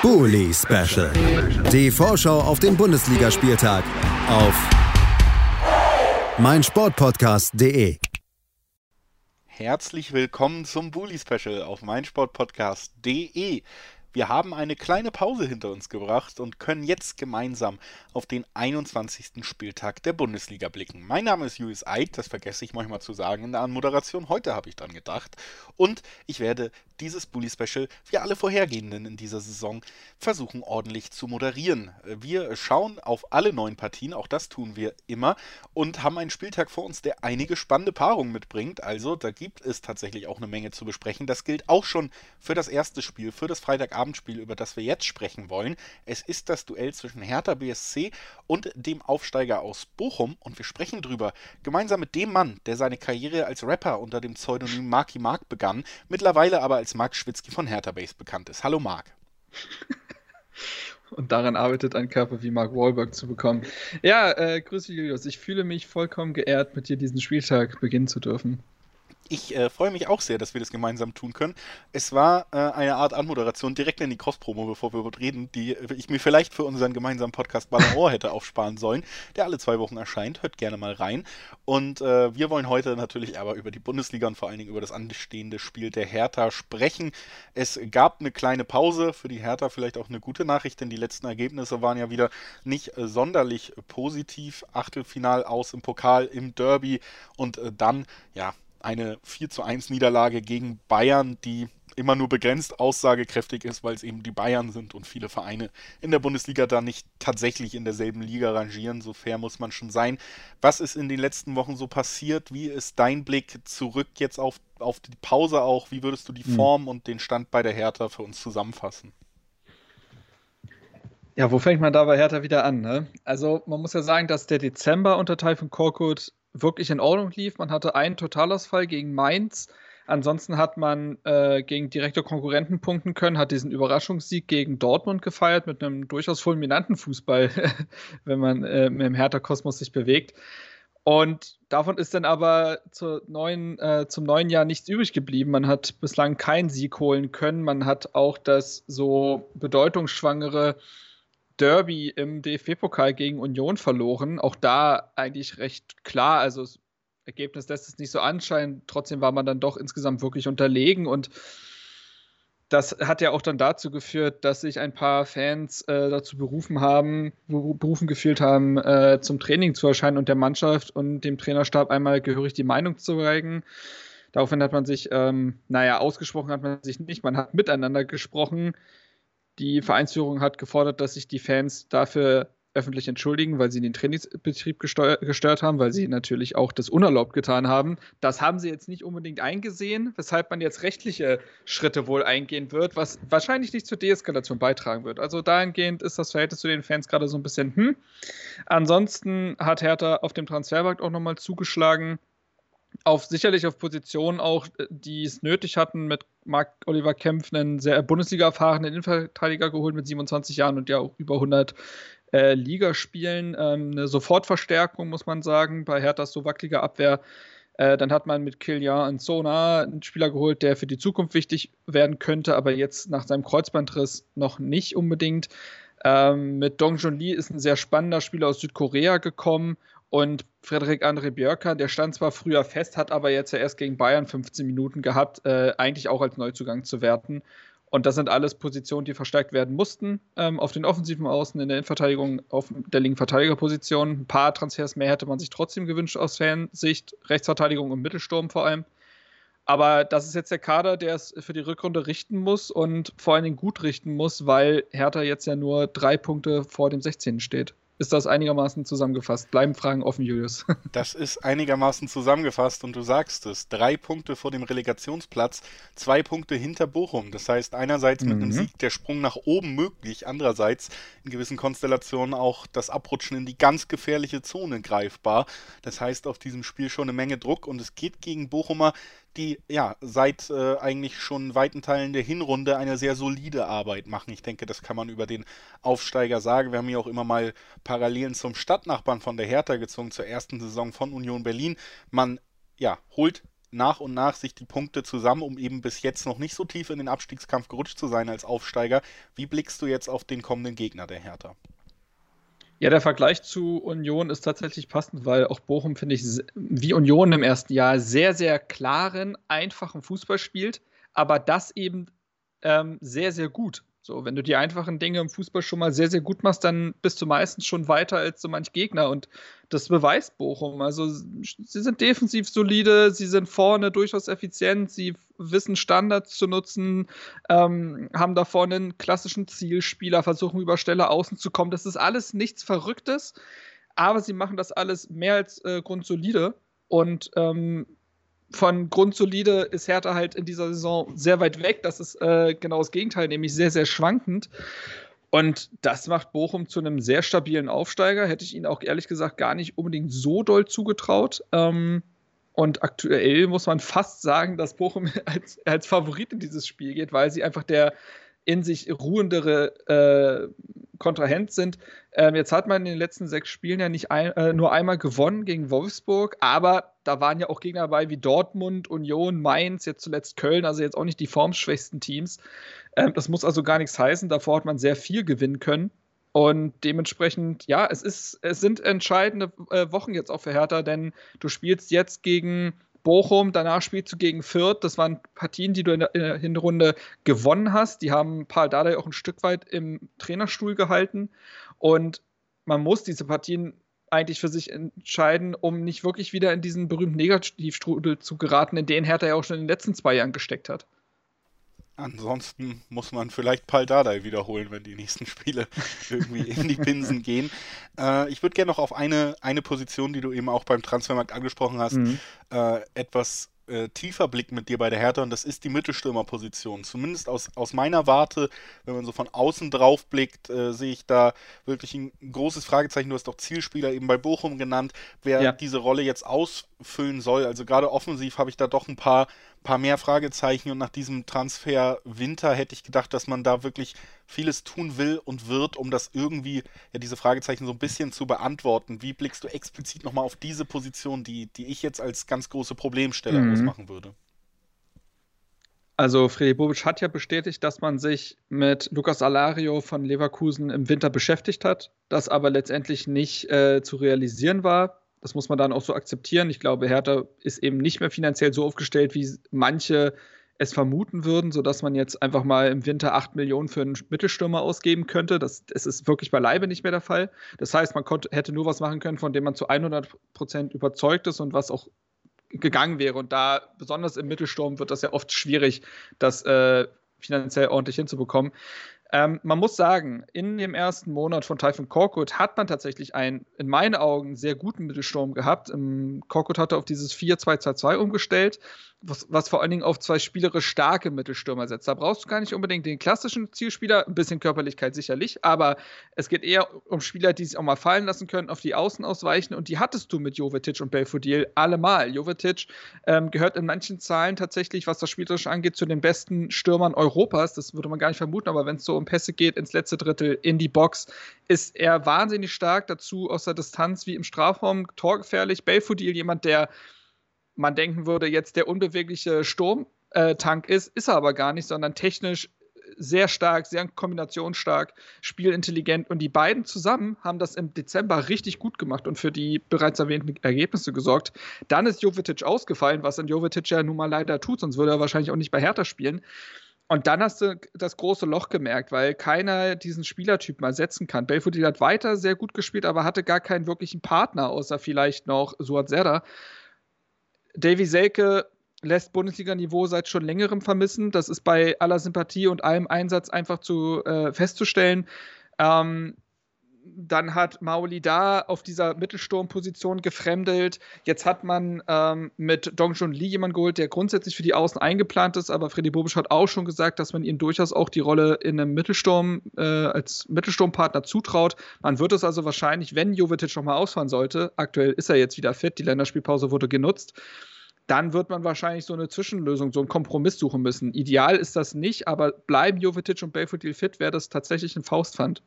Bully Special. Die Vorschau auf den Bundesligaspieltag auf meinsportpodcast.de. Herzlich willkommen zum Bully Special auf meinsportpodcast.de. Wir haben eine kleine Pause hinter uns gebracht und können jetzt gemeinsam auf den 21. Spieltag der Bundesliga blicken. Mein Name ist Julius Eid, das vergesse ich manchmal zu sagen in der Anmoderation. Heute habe ich dran gedacht. Und ich werde dieses Bully Special, wie alle vorhergehenden in dieser Saison, versuchen ordentlich zu moderieren. Wir schauen auf alle neun Partien, auch das tun wir immer, und haben einen Spieltag vor uns, der einige spannende Paarungen mitbringt. Also da gibt es tatsächlich auch eine Menge zu besprechen. Das gilt auch schon für das erste Spiel, für das Freitagabendspiel, über das wir jetzt sprechen wollen. Es ist das Duell zwischen Hertha BSC und dem Aufsteiger aus Bochum und wir sprechen drüber gemeinsam mit dem Mann, der seine Karriere als Rapper unter dem Pseudonym Marky Mark begann, mittlerweile aber als Mark Schwitzky von Hertha Base bekannt ist. Hallo Mark. und daran arbeitet, einen Körper wie Mark Wahlberg zu bekommen. Ja, äh, grüße Julius. Ich fühle mich vollkommen geehrt, mit dir diesen Spieltag beginnen zu dürfen. Ich äh, freue mich auch sehr, dass wir das gemeinsam tun können. Es war äh, eine Art Anmoderation direkt in die Cross-Promo, bevor wir reden, die ich mir vielleicht für unseren gemeinsamen Podcast Ball Ohr hätte aufsparen sollen, der alle zwei Wochen erscheint. Hört gerne mal rein. Und äh, wir wollen heute natürlich aber über die Bundesliga und vor allen Dingen über das anstehende Spiel der Hertha sprechen. Es gab eine kleine Pause für die Hertha, vielleicht auch eine gute Nachricht, denn die letzten Ergebnisse waren ja wieder nicht äh, sonderlich positiv. Achtelfinal aus im Pokal, im Derby und äh, dann, ja, eine 4 zu 1 Niederlage gegen Bayern, die immer nur begrenzt aussagekräftig ist, weil es eben die Bayern sind und viele Vereine in der Bundesliga da nicht tatsächlich in derselben Liga rangieren. So fair muss man schon sein. Was ist in den letzten Wochen so passiert? Wie ist dein Blick zurück jetzt auf, auf die Pause auch? Wie würdest du die hm. Form mhm. und den Stand bei der Hertha für uns zusammenfassen? Ja, wo fängt man da bei Hertha wieder an? Ne? Also man muss ja sagen, dass der Dezember unter von Korkut wirklich in Ordnung lief. Man hatte einen Totalausfall gegen Mainz. Ansonsten hat man äh, gegen direkte Konkurrenten punkten können, hat diesen Überraschungssieg gegen Dortmund gefeiert mit einem durchaus fulminanten Fußball, wenn man äh, im Hertha-Kosmos sich bewegt. Und davon ist dann aber neuen, äh, zum neuen Jahr nichts übrig geblieben. Man hat bislang keinen Sieg holen können. Man hat auch das so bedeutungsschwangere Derby im DFB-Pokal gegen Union verloren. Auch da eigentlich recht klar. Also das Ergebnis lässt es nicht so anscheinen. Trotzdem war man dann doch insgesamt wirklich unterlegen und das hat ja auch dann dazu geführt, dass sich ein paar Fans äh, dazu berufen haben, berufen gefühlt haben, äh, zum Training zu erscheinen und der Mannschaft und dem Trainerstab einmal gehörig die Meinung zu zeigen. Daraufhin hat man sich, ähm, naja, ausgesprochen hat man sich nicht, man hat miteinander gesprochen. Die Vereinsführung hat gefordert, dass sich die Fans dafür öffentlich entschuldigen, weil sie den Trainingsbetrieb gestört haben, weil sie natürlich auch das unerlaubt getan haben. Das haben sie jetzt nicht unbedingt eingesehen, weshalb man jetzt rechtliche Schritte wohl eingehen wird, was wahrscheinlich nicht zur Deeskalation beitragen wird. Also dahingehend ist das Verhältnis zu den Fans gerade so ein bisschen hm. Ansonsten hat Hertha auf dem Transfermarkt auch nochmal zugeschlagen auf sicherlich auf Positionen auch, äh, die es nötig hatten, mit Marc Oliver Kempf einen sehr Bundesliga-erfahrenen Innenverteidiger geholt mit 27 Jahren und ja auch über 100 äh, Ligaspielen. Ähm, eine Sofortverstärkung, muss man sagen, bei Herthas so wackeliger Abwehr. Äh, dann hat man mit Kilian Nsona einen Spieler geholt, der für die Zukunft wichtig werden könnte, aber jetzt nach seinem Kreuzbandriss noch nicht unbedingt. Ähm, mit Dong Jun Lee ist ein sehr spannender Spieler aus Südkorea gekommen und Frederik André Björker, der stand zwar früher fest, hat aber jetzt ja erst gegen Bayern 15 Minuten gehabt, äh, eigentlich auch als Neuzugang zu werten. Und das sind alles Positionen, die verstärkt werden mussten. Ähm, auf den offensiven Außen, in der Innenverteidigung, auf der linken Verteidigerposition. Ein paar Transfers mehr hätte man sich trotzdem gewünscht aus Fansicht. Rechtsverteidigung im Mittelsturm vor allem. Aber das ist jetzt der Kader, der es für die Rückrunde richten muss und vor allen Dingen gut richten muss, weil Hertha jetzt ja nur drei Punkte vor dem 16. steht. Ist das einigermaßen zusammengefasst? Bleiben Fragen offen, Julius. Das ist einigermaßen zusammengefasst und du sagst es. Drei Punkte vor dem Relegationsplatz, zwei Punkte hinter Bochum. Das heißt, einerseits mit mhm. einem Sieg der Sprung nach oben möglich, andererseits in gewissen Konstellationen auch das Abrutschen in die ganz gefährliche Zone greifbar. Das heißt, auf diesem Spiel schon eine Menge Druck und es geht gegen Bochumer, die ja seit äh, eigentlich schon weiten Teilen der Hinrunde eine sehr solide Arbeit machen. Ich denke, das kann man über den Aufsteiger sagen. Wir haben hier auch immer mal Parallelen zum Stadtnachbarn von der Hertha gezogen, zur ersten Saison von Union Berlin. Man ja, holt nach und nach sich die Punkte zusammen, um eben bis jetzt noch nicht so tief in den Abstiegskampf gerutscht zu sein als Aufsteiger. Wie blickst du jetzt auf den kommenden Gegner der Hertha? Ja, der Vergleich zu Union ist tatsächlich passend, weil auch Bochum, finde ich, wie Union im ersten Jahr sehr, sehr klaren, einfachen Fußball spielt, aber das eben ähm, sehr, sehr gut. So, wenn du die einfachen Dinge im Fußball schon mal sehr, sehr gut machst, dann bist du meistens schon weiter als so manch Gegner. Und das beweist Bochum. Also, sie sind defensiv solide, sie sind vorne durchaus effizient, sie wissen Standards zu nutzen, ähm, haben da vorne einen klassischen Zielspieler, versuchen über Stelle außen zu kommen. Das ist alles nichts Verrücktes, aber sie machen das alles mehr als äh, grundsolide. Und ähm, von grundsolide ist Hertha halt in dieser Saison sehr weit weg. Das ist äh, genau das Gegenteil, nämlich sehr, sehr schwankend. Und das macht Bochum zu einem sehr stabilen Aufsteiger. Hätte ich ihnen auch ehrlich gesagt gar nicht unbedingt so doll zugetraut. Ähm, und aktuell muss man fast sagen, dass Bochum als, als Favorit in dieses Spiel geht, weil sie einfach der in sich ruhendere äh, Kontrahent sind. Ähm, jetzt hat man in den letzten sechs Spielen ja nicht ein, äh, nur einmal gewonnen gegen Wolfsburg, aber da waren ja auch Gegner dabei wie Dortmund, Union, Mainz, jetzt zuletzt Köln, also jetzt auch nicht die formschwächsten Teams. Ähm, das muss also gar nichts heißen. Davor hat man sehr viel gewinnen können. Und dementsprechend, ja, es, ist, es sind entscheidende äh, Wochen jetzt auch für Hertha, denn du spielst jetzt gegen Bochum, danach spielst du gegen Fürth. Das waren Partien, die du in der, in der Hinrunde gewonnen hast. Die haben Paul Dardai auch ein Stück weit im Trainerstuhl gehalten. Und man muss diese Partien eigentlich für sich entscheiden, um nicht wirklich wieder in diesen berühmten Negativstrudel zu geraten, in den Hertha ja auch schon in den letzten zwei Jahren gesteckt hat. Ansonsten muss man vielleicht Pal Dardai wiederholen, wenn die nächsten Spiele irgendwie in die Pinsen gehen. Äh, ich würde gerne noch auf eine, eine Position, die du eben auch beim Transfermarkt angesprochen hast, mhm. äh, etwas äh, tiefer Blick mit dir bei der Hertha und das ist die Mittelstürmerposition. Zumindest aus, aus meiner Warte, wenn man so von außen drauf blickt, äh, sehe ich da wirklich ein großes Fragezeichen. Du hast doch Zielspieler eben bei Bochum genannt, wer ja. diese Rolle jetzt ausfüllen soll. Also gerade offensiv habe ich da doch ein paar paar mehr Fragezeichen und nach diesem Transfer Winter hätte ich gedacht, dass man da wirklich vieles tun will und wird, um das irgendwie, ja, diese Fragezeichen so ein bisschen zu beantworten. Wie blickst du explizit nochmal auf diese Position, die, die ich jetzt als ganz große Problemstelle mhm. ausmachen würde? Also Freddy Bobic hat ja bestätigt, dass man sich mit Lukas Alario von Leverkusen im Winter beschäftigt hat, das aber letztendlich nicht äh, zu realisieren war. Das muss man dann auch so akzeptieren. Ich glaube, Hertha ist eben nicht mehr finanziell so aufgestellt, wie manche es vermuten würden, sodass man jetzt einfach mal im Winter 8 Millionen für einen Mittelstürmer ausgeben könnte. Das, das ist wirklich beileibe nicht mehr der Fall. Das heißt, man konnte, hätte nur was machen können, von dem man zu 100 Prozent überzeugt ist und was auch gegangen wäre. Und da, besonders im Mittelsturm, wird das ja oft schwierig, das äh, finanziell ordentlich hinzubekommen. Ähm, man muss sagen, in dem ersten Monat von Typhon Korkut hat man tatsächlich einen, in meinen Augen, sehr guten Mittelsturm gehabt. Ähm, Korkut hatte auf dieses 4-2-2-2 umgestellt was, was vor allen Dingen auf zwei spielerisch starke Mittelstürmer setzt. Da brauchst du gar nicht unbedingt den klassischen Zielspieler, ein bisschen Körperlichkeit sicherlich, aber es geht eher um Spieler, die sich auch mal fallen lassen können, auf die Außen ausweichen und die hattest du mit Jovetic und Belfodil allemal. Jovetic ähm, gehört in manchen Zahlen tatsächlich, was das Spielerische angeht, zu den besten Stürmern Europas. Das würde man gar nicht vermuten, aber wenn es so um Pässe geht, ins letzte Drittel, in die Box, ist er wahnsinnig stark dazu aus der Distanz wie im Strafraum, torgefährlich. Belfodil, jemand, der man denken würde, jetzt der unbewegliche Sturmtank ist, ist er aber gar nicht, sondern technisch sehr stark, sehr kombinationsstark, spielintelligent und die beiden zusammen haben das im Dezember richtig gut gemacht und für die bereits erwähnten Ergebnisse gesorgt. Dann ist Jovetic ausgefallen, was dann Jovetic ja nun mal leider tut, sonst würde er wahrscheinlich auch nicht bei Hertha spielen. Und dann hast du das große Loch gemerkt, weil keiner diesen Spielertyp mal setzen kann. Belfodil hat weiter sehr gut gespielt, aber hatte gar keinen wirklichen Partner, außer vielleicht noch Suat Serra. Davy Selke lässt Bundesliga-Niveau seit schon längerem vermissen. Das ist bei aller Sympathie und allem Einsatz einfach zu äh, festzustellen. Ähm, dann hat Maoli da auf dieser Mittelsturmposition gefremdelt. Jetzt hat man ähm, mit Dong Jun Lee jemanden geholt, der grundsätzlich für die Außen eingeplant ist, aber Freddy Bobisch hat auch schon gesagt, dass man ihm durchaus auch die Rolle in einem Mittelsturm äh, als Mittelsturmpartner zutraut. Man wird es also wahrscheinlich, wenn Jovetic nochmal ausfahren sollte, aktuell ist er jetzt wieder fit, die Länderspielpause wurde genutzt, dann wird man wahrscheinlich so eine Zwischenlösung, so einen Kompromiss suchen müssen. Ideal ist das nicht, aber bleiben Jovetic und Belfodil fit, wäre das tatsächlich ein Faustpfand.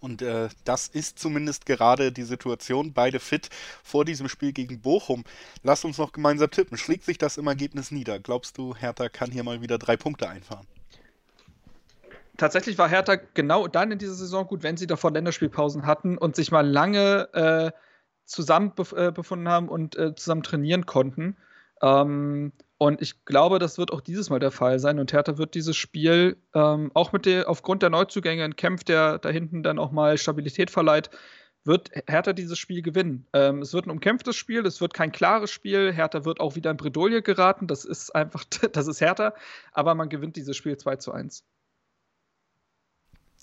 Und äh, das ist zumindest gerade die Situation. Beide fit vor diesem Spiel gegen Bochum. Lass uns noch gemeinsam tippen. Schlägt sich das im Ergebnis nieder? Glaubst du, Hertha kann hier mal wieder drei Punkte einfahren? Tatsächlich war Hertha genau dann in dieser Saison gut, wenn sie davor Länderspielpausen hatten und sich mal lange äh, zusammen äh, befunden haben und äh, zusammen trainieren konnten. Ähm, und ich glaube, das wird auch dieses Mal der Fall sein. Und Hertha wird dieses Spiel ähm, auch mit der, aufgrund der Neuzugänge in Kempf, der da hinten dann auch mal Stabilität verleiht, wird Hertha dieses Spiel gewinnen. Ähm, es wird ein umkämpftes Spiel, es wird kein klares Spiel. Hertha wird auch wieder in Bredouille geraten. Das ist einfach, das ist Hertha. Aber man gewinnt dieses Spiel 2 zu 1.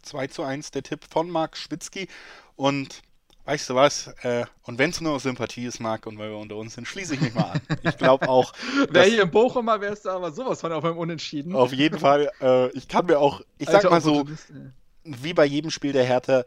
2 zu 1 der Tipp von Marc Schwitzky. Und weißt du was? Äh, und wenn es nur aus Sympathie ist, Marc, und weil wir unter uns sind, schließe ich mich mal an. Ich glaube auch. Wäre hier in Bochum mal, wärst du aber sowas von auf einem Unentschieden. Auf jeden Fall. Äh, ich kann mir auch, ich sag mal so, wie bei jedem Spiel der Hertha,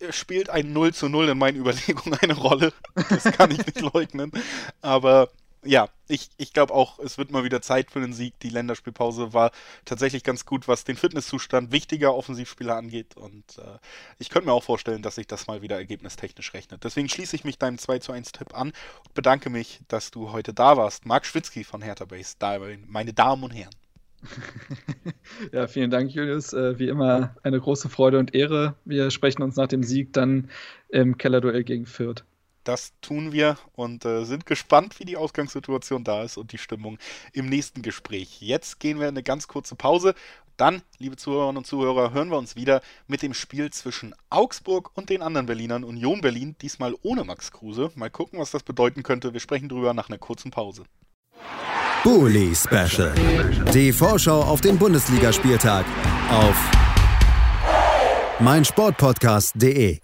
äh, spielt ein 0 zu 0 in meinen Überlegungen eine Rolle. Das kann ich nicht leugnen. Aber ja, ich, ich glaube auch, es wird mal wieder Zeit für den Sieg. Die Länderspielpause war tatsächlich ganz gut, was den Fitnesszustand wichtiger Offensivspieler angeht. Und äh, ich könnte mir auch vorstellen, dass sich das mal wieder ergebnistechnisch rechnet. Deswegen schließe ich mich deinem 2 zu 1 Tipp an und bedanke mich, dass du heute da warst. Marc Schwitzky von Hertha Base, da, meine Damen und Herren. ja, vielen Dank, Julius. Äh, wie immer eine große Freude und Ehre. Wir sprechen uns nach dem Sieg dann im Kellerduell gegen Fürth. Das tun wir und äh, sind gespannt, wie die Ausgangssituation da ist und die Stimmung im nächsten Gespräch. Jetzt gehen wir in eine ganz kurze Pause. Dann, liebe Zuhörerinnen und Zuhörer, hören wir uns wieder mit dem Spiel zwischen Augsburg und den anderen Berlinern, Union Berlin, diesmal ohne Max Kruse. Mal gucken, was das bedeuten könnte. Wir sprechen drüber nach einer kurzen Pause. Bully Special. Die Vorschau auf den Bundesligaspieltag auf meinsportpodcast.de.